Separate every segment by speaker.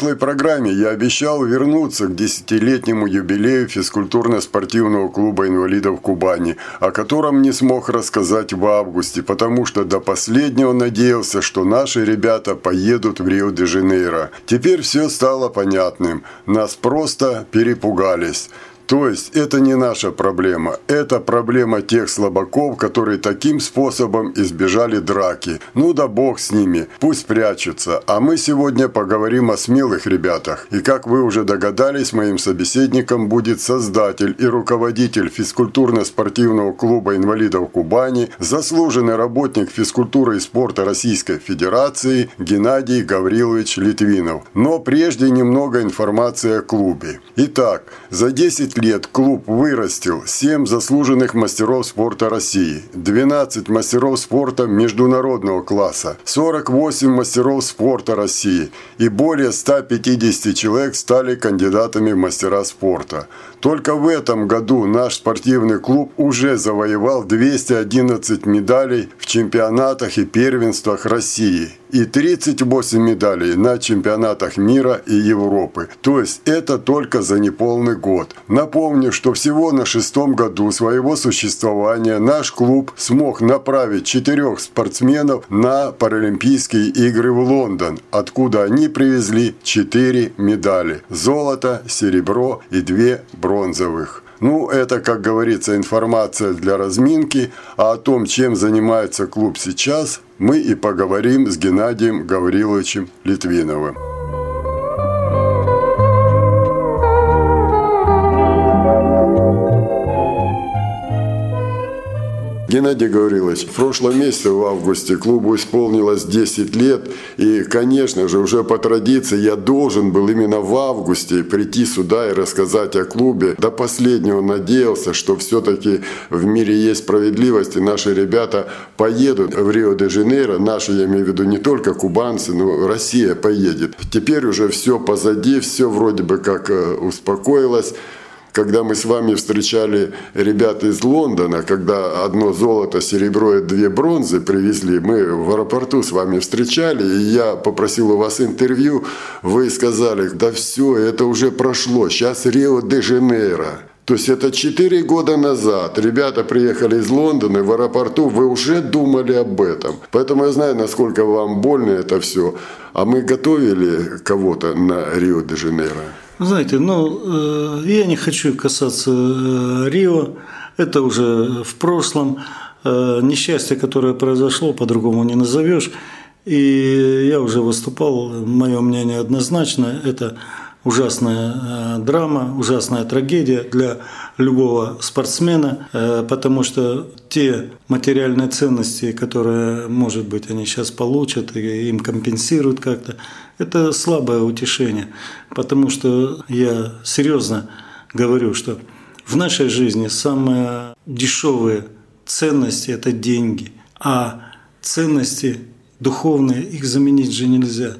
Speaker 1: Прошлой программе я обещал вернуться к десятилетнему юбилею физкультурно-спортивного клуба инвалидов Кубани, о котором не смог рассказать в августе, потому что до последнего надеялся, что наши ребята поедут в Рио-де-Жанейро. Теперь все стало понятным. Нас просто перепугались. То есть это не наша проблема, это проблема тех слабаков, которые таким способом избежали драки. Ну да бог с ними, пусть прячутся. А мы сегодня поговорим о смелых ребятах. И как вы уже догадались, моим собеседником будет создатель и руководитель физкультурно-спортивного клуба инвалидов Кубани, заслуженный работник физкультуры и спорта Российской Федерации Геннадий Гаврилович Литвинов. Но прежде немного информации о клубе. Итак, за 10 лет клуб вырастил. 7 заслуженных мастеров спорта России, 12 мастеров спорта международного класса, 48 мастеров спорта России. И более 150 человек стали кандидатами в мастера спорта. Только в этом году наш спортивный клуб уже завоевал 211 медалей в чемпионатах и первенствах России и 38 медалей на чемпионатах мира и Европы. То есть это только за неполный год. Напомню, что всего на шестом году своего существования наш клуб смог направить четырех спортсменов на Паралимпийские игры в Лондон, откуда они привезли четыре медали – золото, серебро и две бронзовых. Ну, это, как говорится, информация для разминки, а о том, чем занимается клуб сейчас, мы и поговорим с Геннадием Гавриловичем Литвиновым. Геннадий Гаврилович, в прошлом месяце, в августе, клубу исполнилось 10 лет. И, конечно же, уже по традиции я должен был именно в августе прийти сюда и рассказать о клубе. До последнего надеялся, что все-таки в мире есть справедливость, и наши ребята поедут в Рио-де-Жанейро. Наши, я имею в виду, не только кубанцы, но Россия поедет. Теперь уже все позади, все вроде бы как э, успокоилось когда мы с вами встречали ребят из Лондона, когда одно золото, серебро и две бронзы привезли, мы в аэропорту с вами встречали, и я попросил у вас интервью, вы сказали, да все, это уже прошло, сейчас Рио-де-Жанейро. То есть это 4 года назад ребята приехали из Лондона, в аэропорту вы уже думали об этом. Поэтому я знаю, насколько вам больно это все. А мы готовили кого-то на Рио-де-Жанейро?
Speaker 2: Знаете, ну, э, я не хочу касаться э, Рио, это уже в прошлом. Э, несчастье, которое произошло, по-другому не назовешь. И я уже выступал, мое мнение однозначно, это ужасная драма, ужасная трагедия для любого спортсмена, потому что те материальные ценности, которые, может быть, они сейчас получат и им компенсируют как-то, это слабое утешение, потому что я серьезно говорю, что в нашей жизни самые дешевые ценности – это деньги, а ценности духовные, их заменить же нельзя.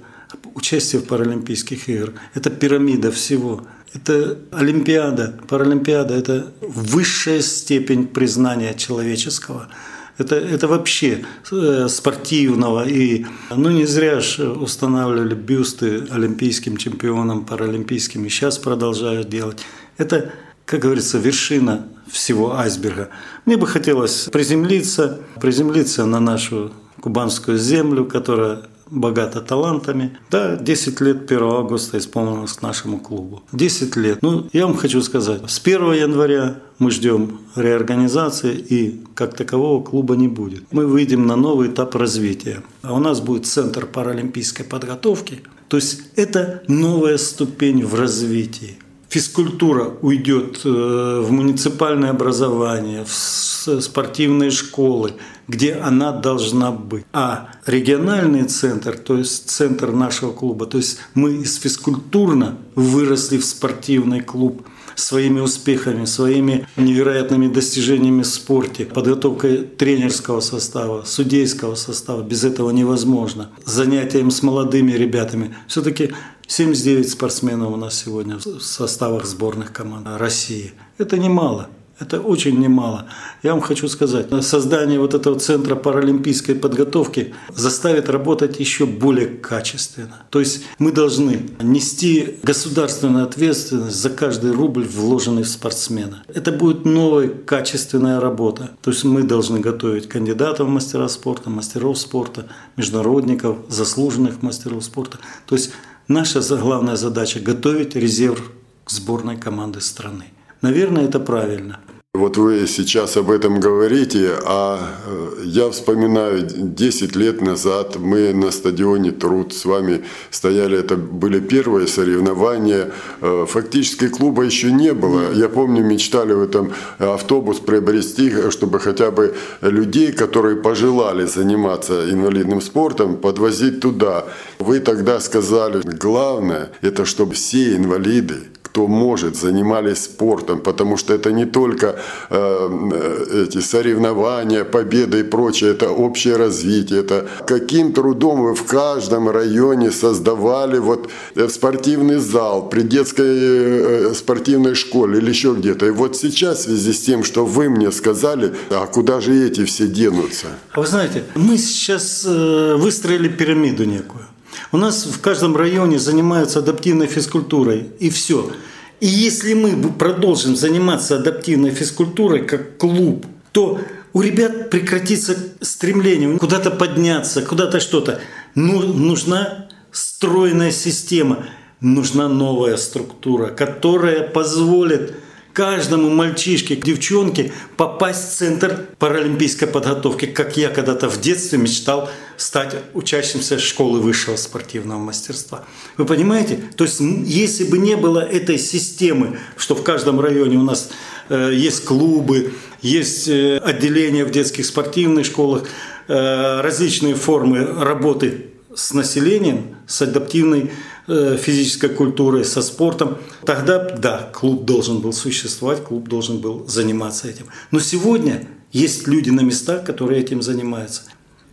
Speaker 2: Участие в Паралимпийских играх – это пирамида всего. Это Олимпиада, Паралимпиада – это высшая степень признания человеческого – это, это вообще э, спортивного. И, ну, не зря же устанавливали бюсты олимпийским чемпионам, паралимпийским, и сейчас продолжают делать. Это, как говорится, вершина всего айсберга. Мне бы хотелось приземлиться, приземлиться на нашу кубанскую землю, которая богата талантами. Да, 10 лет 1 августа исполнилось нашему клубу. 10 лет. Ну, я вам хочу сказать, с 1 января мы ждем реорганизации и как такового клуба не будет. Мы выйдем на новый этап развития. А у нас будет центр паралимпийской подготовки. То есть это новая ступень в развитии. Физкультура уйдет э, в муниципальное образование, в спортивные школы, где она должна быть. А региональный центр, то есть центр нашего клуба, то есть мы из физкультурно выросли в спортивный клуб своими успехами, своими невероятными достижениями в спорте, подготовкой тренерского состава, судейского состава. Без этого невозможно. Занятием с молодыми ребятами. Все-таки 79 спортсменов у нас сегодня в составах сборных команд России. Это немало. Это очень немало. Я вам хочу сказать, создание вот этого центра паралимпийской подготовки заставит работать еще более качественно. То есть мы должны нести государственную ответственность за каждый рубль, вложенный в спортсмена. Это будет новая качественная работа. То есть мы должны готовить кандидатов в мастера спорта, мастеров спорта, международников, заслуженных мастеров спорта. То есть наша главная задача – готовить резерв сборной команды страны. Наверное, это правильно.
Speaker 1: Вот вы сейчас об этом говорите, а э, я вспоминаю, 10 лет назад мы на стадионе Труд с вами стояли, это были первые соревнования, э, фактически клуба еще не было. Я помню, мечтали в этом автобус приобрести, чтобы хотя бы людей, которые пожелали заниматься инвалидным спортом, подвозить туда. Вы тогда сказали, главное, это чтобы все инвалиды, кто может, занимались спортом, потому что это не только э, эти соревнования, победы и прочее, это общее развитие, это каким трудом вы в каждом районе создавали вот э, спортивный зал при детской э, спортивной школе или еще где-то. И вот сейчас в связи с тем, что вы мне сказали, а куда же эти все денутся?
Speaker 2: А вы знаете, мы сейчас э, выстроили пирамиду некую. У нас в каждом районе занимаются адаптивной физкультурой, и все. И если мы продолжим заниматься адаптивной физкультурой как клуб, то у ребят прекратится стремление куда-то подняться, куда-то что-то. Ну, нужна стройная система, нужна новая структура, которая позволит каждому мальчишке, девчонке попасть в центр паралимпийской подготовки, как я когда-то в детстве мечтал стать учащимся школы высшего спортивного мастерства. Вы понимаете? То есть если бы не было этой системы, что в каждом районе у нас э, есть клубы, есть э, отделения в детских спортивных школах, э, различные формы работы с населением, с адаптивной Э, физической культурой, со спортом, тогда да, клуб должен был существовать, клуб должен был заниматься этим. Но сегодня есть люди на местах, которые этим занимаются.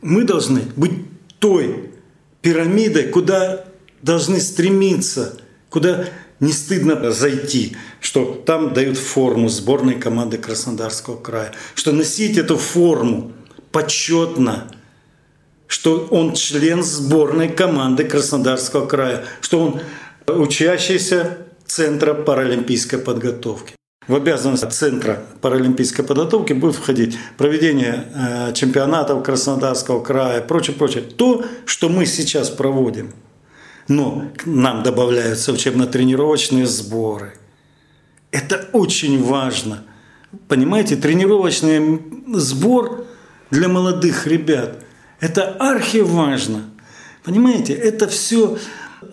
Speaker 2: Мы должны быть той пирамидой, куда должны стремиться, куда не стыдно зайти, что там дают форму сборной команды Краснодарского края, что носить эту форму почетно – что он член сборной команды Краснодарского края, что он учащийся Центра паралимпийской подготовки. В обязанность Центра паралимпийской подготовки будет входить проведение э, чемпионатов Краснодарского края, прочее, прочее. То, что мы сейчас проводим. Но к нам добавляются учебно-тренировочные сборы. Это очень важно. Понимаете, тренировочный сбор для молодых ребят – это архиважно. Понимаете, это все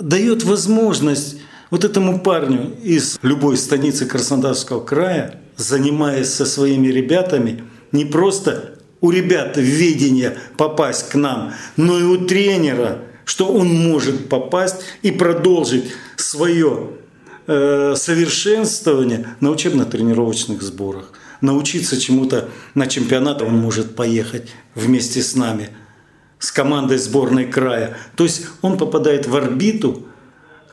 Speaker 2: дает возможность вот этому парню из любой станицы Краснодарского края, занимаясь со своими ребятами, не просто у ребят видение попасть к нам, но и у тренера, что он может попасть и продолжить свое э, совершенствование на учебно-тренировочных сборах. Научиться чему-то на чемпионат он может поехать вместе с нами – с командой сборной края. То есть он попадает в орбиту,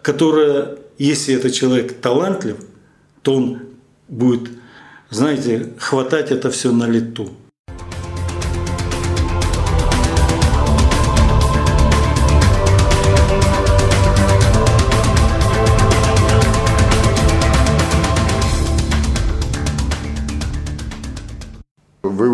Speaker 2: которая, если этот человек талантлив, то он будет, знаете, хватать это все на лету.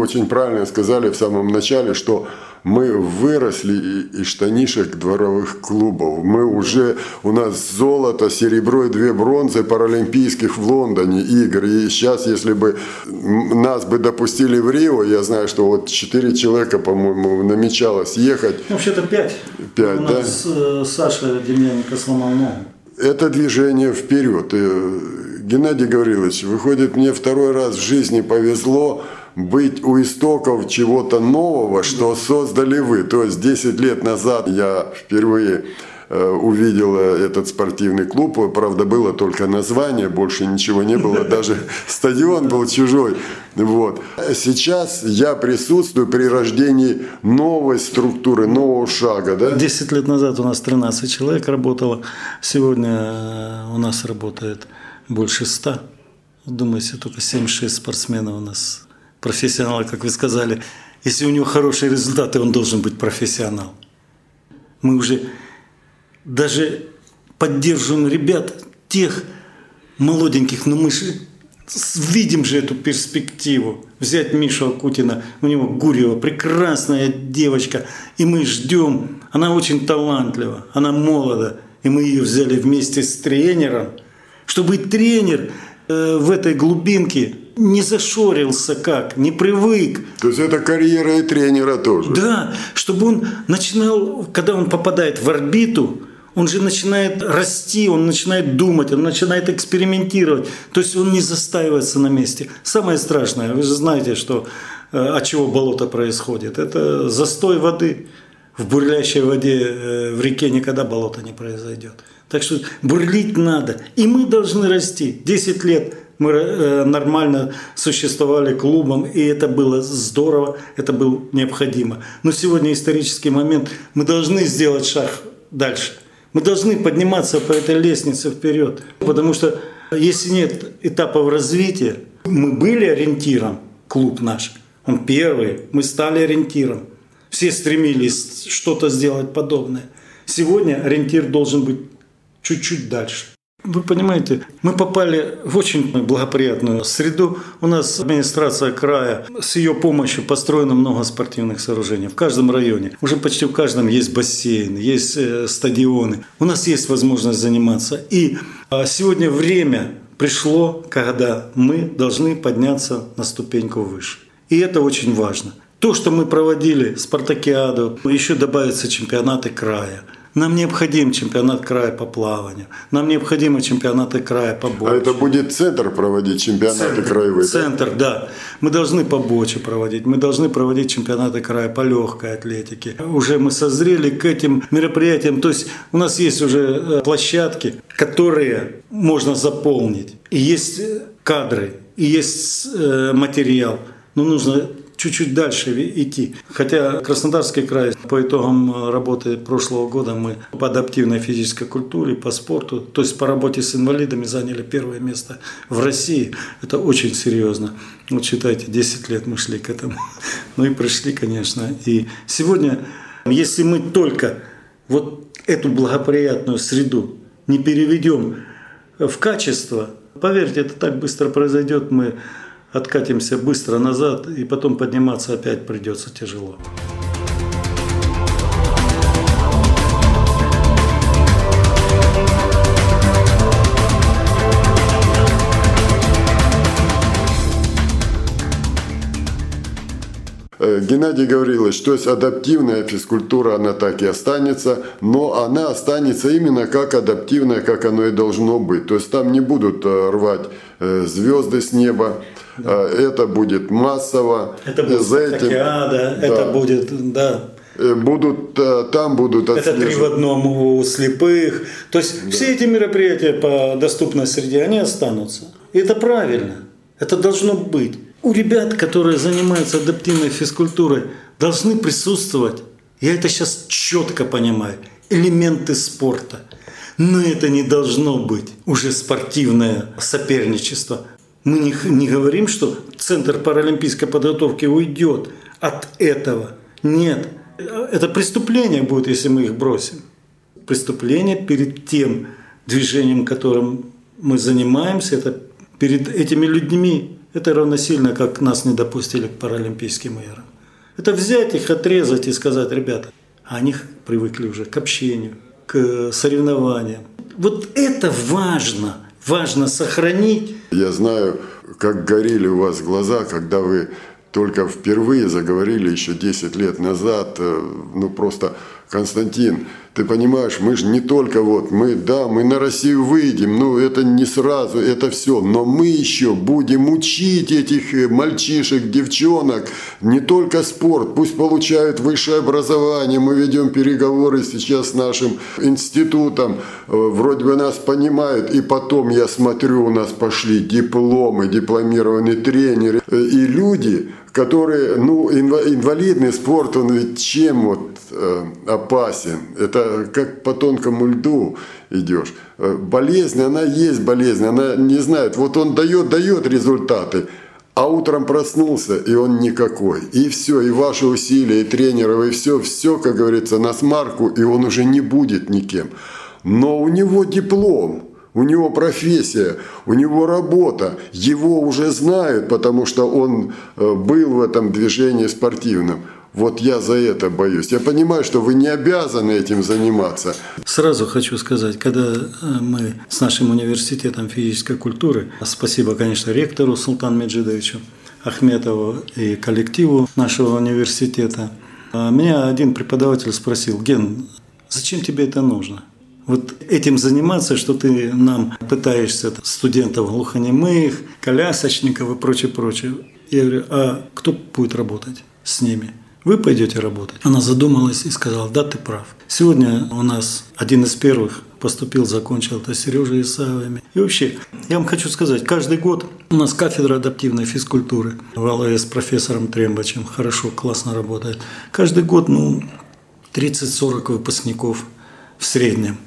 Speaker 1: Очень правильно сказали в самом начале, что мы выросли из штанишек дворовых клубов. Мы уже, у нас золото, серебро и две бронзы паралимпийских в Лондоне игр. И сейчас, если бы нас бы допустили в Рио, я знаю, что вот четыре человека, по-моему, намечалось ехать.
Speaker 2: Ну, вообще-то пять.
Speaker 1: Пять,
Speaker 2: у
Speaker 1: да?
Speaker 2: нас э, Саша Демьяненко сломал ногу.
Speaker 1: Это движение вперед. Геннадий Гаврилович, выходит, мне второй раз в жизни повезло быть у истоков чего-то нового, что создали вы. То есть 10 лет назад я впервые Э, увидела этот спортивный клуб. Правда, было только название, больше ничего не было. Даже стадион был чужой. Вот. Сейчас я присутствую при рождении новой структуры, нового шага. Да?
Speaker 2: Десять лет назад у нас 13 человек работало. Сегодня э, у нас работает больше 100. Думаете, только 7-6 спортсменов у нас профессионалы, как вы сказали. Если у него хорошие результаты, он должен быть профессионал. Мы уже даже поддерживаем ребят, тех молоденьких, но мы же видим же эту перспективу. Взять Мишу Акутина, у него Гурьева, прекрасная девочка, и мы ждем. Она очень талантлива, она молода, и мы ее взяли вместе с тренером, чтобы тренер э, в этой глубинке не зашорился как, не привык.
Speaker 1: То есть это карьера и тренера тоже.
Speaker 2: Да, чтобы он начинал, когда он попадает в орбиту, он же начинает расти, он начинает думать, он начинает экспериментировать. То есть он не застаивается на месте. Самое страшное, вы же знаете, что э, от чего болото происходит. Это застой воды. В бурлящей воде э, в реке никогда болото не произойдет. Так что бурлить надо. И мы должны расти. 10 лет мы э, нормально существовали клубом, и это было здорово, это было необходимо. Но сегодня исторический момент, мы должны сделать шаг дальше – мы должны подниматься по этой лестнице вперед, потому что если нет этапов развития, мы были ориентиром, клуб наш, он первый, мы стали ориентиром. Все стремились что-то сделать подобное. Сегодня ориентир должен быть чуть-чуть дальше. Вы понимаете, мы попали в очень благоприятную среду. У нас администрация края, с ее помощью построено много спортивных сооружений в каждом районе. Уже почти в каждом есть бассейн, есть э, стадионы. У нас есть возможность заниматься. И а, сегодня время пришло, когда мы должны подняться на ступеньку выше. И это очень важно. То, что мы проводили спартакиаду, еще добавятся чемпионаты края – нам необходим чемпионат края по плаванию. Нам необходимы чемпионаты края по боче.
Speaker 1: А это будет центр проводить чемпионаты
Speaker 2: центр,
Speaker 1: краевые?
Speaker 2: Центр, да? Мы должны по боче проводить. Мы должны проводить чемпионаты края по легкой атлетике. Уже мы созрели к этим мероприятиям. То есть у нас есть уже э, площадки, которые можно заполнить. И есть э, кадры, и есть э, материал. Но нужно чуть-чуть дальше идти. Хотя Краснодарский край по итогам э, работы прошлого года мы по адаптивной физической культуре, по спорту, то есть по работе с инвалидами заняли первое место в России. Это очень серьезно. Вот считайте, 10 лет мы шли к этому. Ну и пришли, конечно. И сегодня, если мы только вот эту благоприятную среду не переведем в качество, поверьте, это так быстро произойдет, мы откатимся быстро назад, и потом подниматься опять придется тяжело.
Speaker 1: Геннадий Гаврилович, то есть адаптивная физкультура, она так и останется, но она останется именно как адаптивная, как оно и должно быть. То есть там не будут э, рвать э, звезды с неба, да. это будет массово.
Speaker 2: Это будет За этим, да. это будет, да.
Speaker 1: Будут, там будут
Speaker 2: отслеживать. Это три в одном у слепых. То есть да. все эти мероприятия по доступной среде, они останутся. И это правильно. Это должно быть у ребят, которые занимаются адаптивной физкультурой, должны присутствовать, я это сейчас четко понимаю, элементы спорта. Но это не должно быть уже спортивное соперничество. Мы не, не говорим, что Центр паралимпийской подготовки уйдет от этого. Нет. Это преступление будет, если мы их бросим. Преступление перед тем движением, которым мы занимаемся, это перед этими людьми, это равносильно, как нас не допустили к Паралимпийским играм. Это взять их, отрезать и сказать, ребята, они привыкли уже к общению, к соревнованиям. Вот это важно, важно сохранить.
Speaker 1: Я знаю, как горели у вас глаза, когда вы только впервые заговорили еще 10 лет назад, э, ну просто Константин, ты понимаешь, мы же не только вот, мы, да, мы на Россию выйдем, ну это не сразу, это все, но мы еще будем учить этих э, мальчишек, девчонок, не только спорт, пусть получают высшее образование, мы ведем переговоры сейчас с нашим институтом, э, вроде бы нас понимают, и потом я смотрю, у нас пошли дипломы, дипломированные тренеры, э, и люди, которые, ну, инвалидный спорт, он ведь чем вот э, опасен? Это как по тонкому льду идешь. Э, болезнь, она есть болезнь, она не знает. Вот он дает, дает результаты, а утром проснулся, и он никакой. И все, и ваши усилия, и тренеров, и все, все, как говорится, на смарку, и он уже не будет никем. Но у него диплом – у него профессия, у него работа, его уже знают, потому что он э, был в этом движении спортивном. Вот я за это боюсь. Я понимаю, что вы не обязаны этим заниматься.
Speaker 2: Сразу хочу сказать, когда э, мы с нашим университетом физической культуры, спасибо, конечно, ректору Султан Меджидовичу Ахметову и коллективу нашего университета, э, меня один преподаватель спросил, Ген, зачем тебе это нужно? Вот этим заниматься, что ты нам пытаешься, студентов глухонемых, колясочников и прочее, прочее. Я говорю, а кто будет работать с ними? Вы пойдете работать? Она задумалась и сказала, да, ты прав. Сегодня у нас один из первых поступил, закончил, это Сережа Исаевыми. И вообще, я вам хочу сказать, каждый год у нас кафедра адаптивной физкультуры в с профессором Трембачем хорошо, классно работает. Каждый год, ну, 30-40 выпускников в среднем.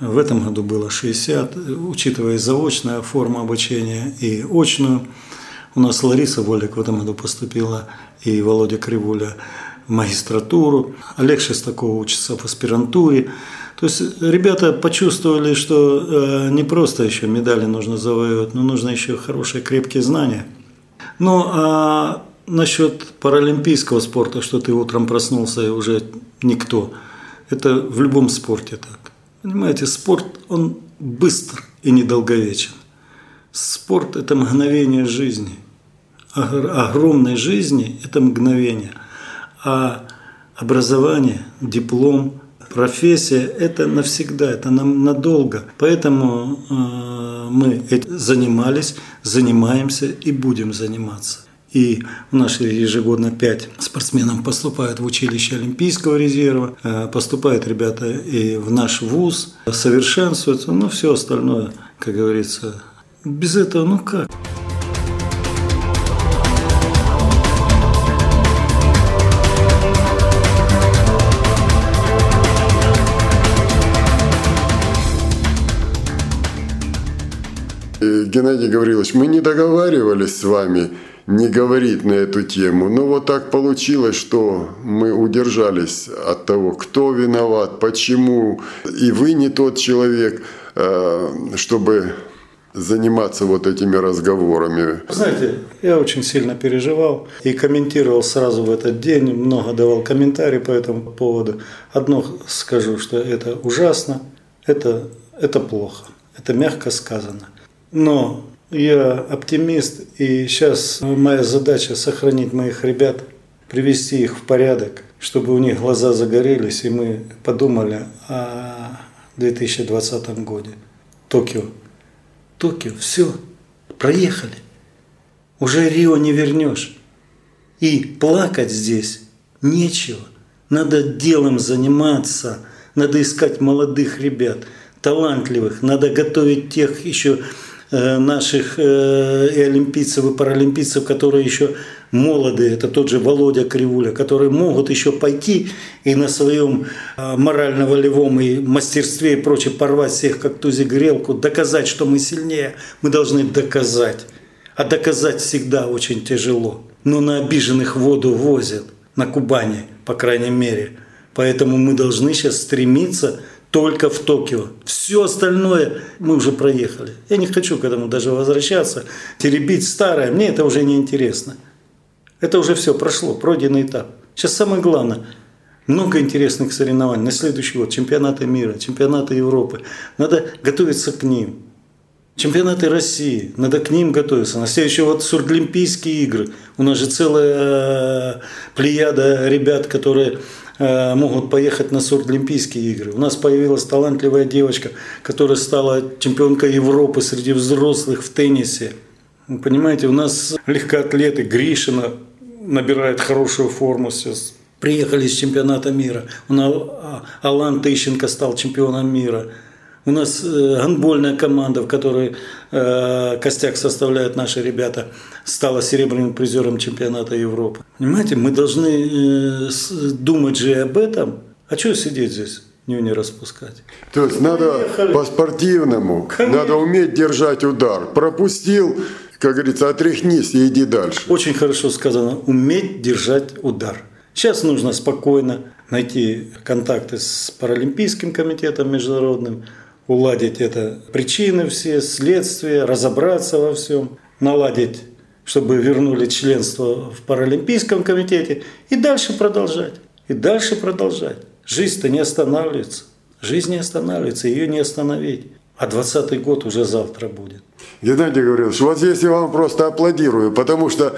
Speaker 2: В этом году было 60, учитывая заочная форма обучения и очную. У нас Лариса Волик в этом году поступила и Володя Кривуля в магистратуру. Олег Шестаков учится в аспирантуре. То есть ребята почувствовали, что э, не просто еще медали нужно завоевать, но нужно еще хорошие крепкие знания. Ну а насчет паралимпийского спорта, что ты утром проснулся и уже никто, это в любом спорте так. Понимаете, спорт, он быстр и недолговечен. Спорт – это мгновение жизни. Огромной жизни – это мгновение. А образование, диплом, профессия – это навсегда, это нам надолго. Поэтому э, мы занимались, занимаемся и будем заниматься. И у нас ежегодно 5 спортсменов поступают в училище Олимпийского резерва, э, поступают ребята и в наш вуз, совершенствуются, ну все остальное, как говорится, без этого ну как?
Speaker 1: Геннадий Гаврилович, мы не договаривались с вами не говорить на эту тему. Но вот так получилось, что мы удержались от того, кто виноват, почему. И вы не тот человек, э, чтобы заниматься вот этими разговорами.
Speaker 2: Знаете, я очень сильно переживал и комментировал сразу в этот день, много давал комментарий по этому поводу. Одно скажу, что это ужасно, это, это плохо, это мягко сказано. Но я оптимист, и сейчас моя задача сохранить моих ребят, привести их в порядок, чтобы у них глаза загорелись, и мы подумали о 2020 годе. Токио. Токио, все, проехали. Уже Рио не вернешь. И плакать здесь нечего. Надо делом заниматься, надо искать молодых ребят, талантливых, надо готовить тех еще наших э, и олимпийцев, и паралимпийцев, которые еще молодые, это тот же Володя Кривуля, которые могут еще пойти и на своем э, морально-волевом и мастерстве и прочее порвать всех как тузик грелку, доказать, что мы сильнее, мы должны доказать. А доказать всегда очень тяжело. Но на обиженных воду возят, на Кубани, по крайней мере. Поэтому мы должны сейчас стремиться только в Токио. Все остальное мы уже проехали. Я не хочу к этому даже возвращаться, теребить старое. Мне это уже не интересно. Это уже все прошло, пройденный этап. Сейчас самое главное – много интересных соревнований. На следующий год чемпионаты мира, чемпионаты Европы. Надо готовиться к ним. Чемпионаты России, надо к ним готовиться. На следующий год Сурдлимпийские игры. У нас же целая э, плеяда ребят, которые могут поехать на Сурдлимпийские игры. У нас появилась талантливая девочка, которая стала чемпионкой Европы среди взрослых в теннисе. Понимаете, у нас легкоатлеты Гришина набирает хорошую форму сейчас. Приехали с чемпионата мира. У нас а, Алан Тыщенко стал чемпионом мира. У нас э, гандбольная команда, в которой э, костяк составляют наши ребята, стала серебряным призером чемпионата Европы. Понимаете, мы должны э, думать же об этом. А что сидеть здесь? не распускать.
Speaker 1: То есть надо по-спортивному, надо уметь держать удар. Пропустил, как говорится, отряхнись и иди дальше.
Speaker 2: Очень хорошо сказано, уметь держать удар. Сейчас нужно спокойно найти контакты с Паралимпийским комитетом международным, уладить это причины все, следствия, разобраться во всем, наладить, чтобы вернули членство в Паралимпийском комитете и дальше продолжать. И дальше продолжать. Жизнь-то не останавливается. Жизнь не останавливается, ее не остановить. А 20 год уже завтра будет.
Speaker 1: Геннадий Гаврилович, вот здесь я вам просто аплодирую, потому что,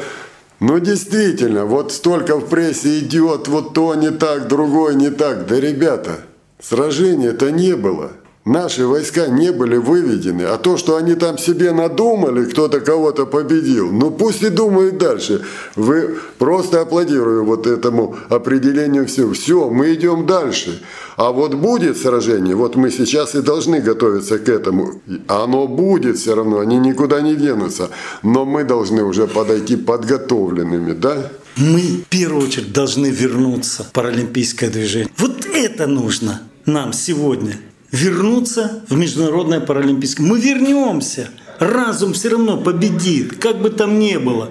Speaker 1: ну действительно, вот столько в прессе идет, вот то не так, другое не так. Да, ребята, сражения-то не было наши войска не были выведены, а то, что они там себе надумали, кто-то кого-то победил, ну пусть и думают дальше. Вы просто аплодирую вот этому определению всего. Все, мы идем дальше. А вот будет сражение, вот мы сейчас и должны готовиться к этому. Оно будет все равно, они никуда не денутся. Но мы должны уже подойти подготовленными, да?
Speaker 2: Мы в первую очередь должны вернуться в паралимпийское движение. Вот это нужно нам сегодня вернуться в Международное паралимпийское. Мы вернемся. Разум все равно победит, как бы там ни было.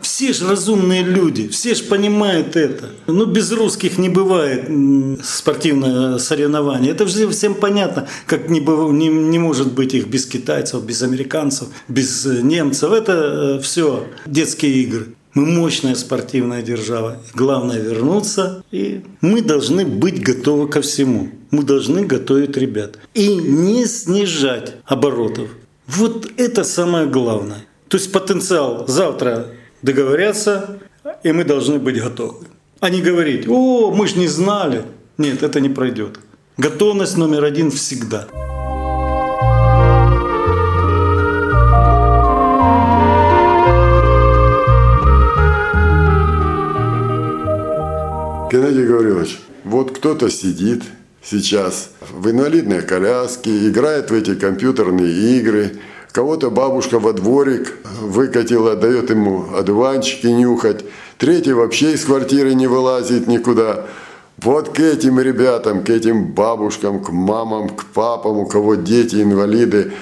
Speaker 2: Все же разумные люди, все же понимают это. Ну, без русских не бывает спортивное соревнование. Это же всем понятно, как не, быв... не, не может быть их без китайцев, без американцев, без немцев. Это э, все детские игры. Мы мощная спортивная держава. Главное вернуться, и мы должны быть готовы ко всему. Мы должны готовить ребят. И не снижать оборотов. Вот это самое главное. То есть потенциал завтра договорятся, и мы должны быть готовы. А не говорить, о, мы же не знали. Нет, это не пройдет. Готовность номер один всегда.
Speaker 1: Геннадий Гаврилович, вот кто-то сидит сейчас в инвалидной коляске, играет в эти компьютерные игры, кого-то бабушка во дворик выкатила, дает ему одуванчики нюхать, третий вообще из квартиры не вылазит никуда. Вот к этим ребятам, к этим бабушкам, к мамам, к папам, у кого дети инвалиды,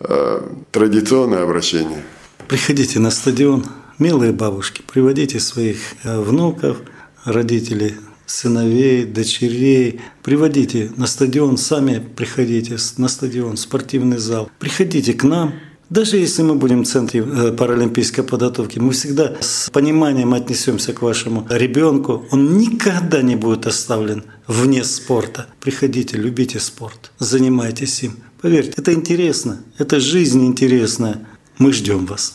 Speaker 1: э, традиционное обращение.
Speaker 2: Приходите на стадион, милые бабушки, приводите своих э, внуков – родителей, сыновей, дочерей. Приводите на стадион, сами приходите на стадион, спортивный зал. Приходите к нам, даже если мы будем в центре э, паралимпийской подготовки, мы всегда с пониманием отнесемся к вашему ребенку. Он никогда не будет оставлен вне спорта. Приходите, любите спорт, занимайтесь им. Поверьте, это интересно, это жизнь интересная. Мы ждем вас.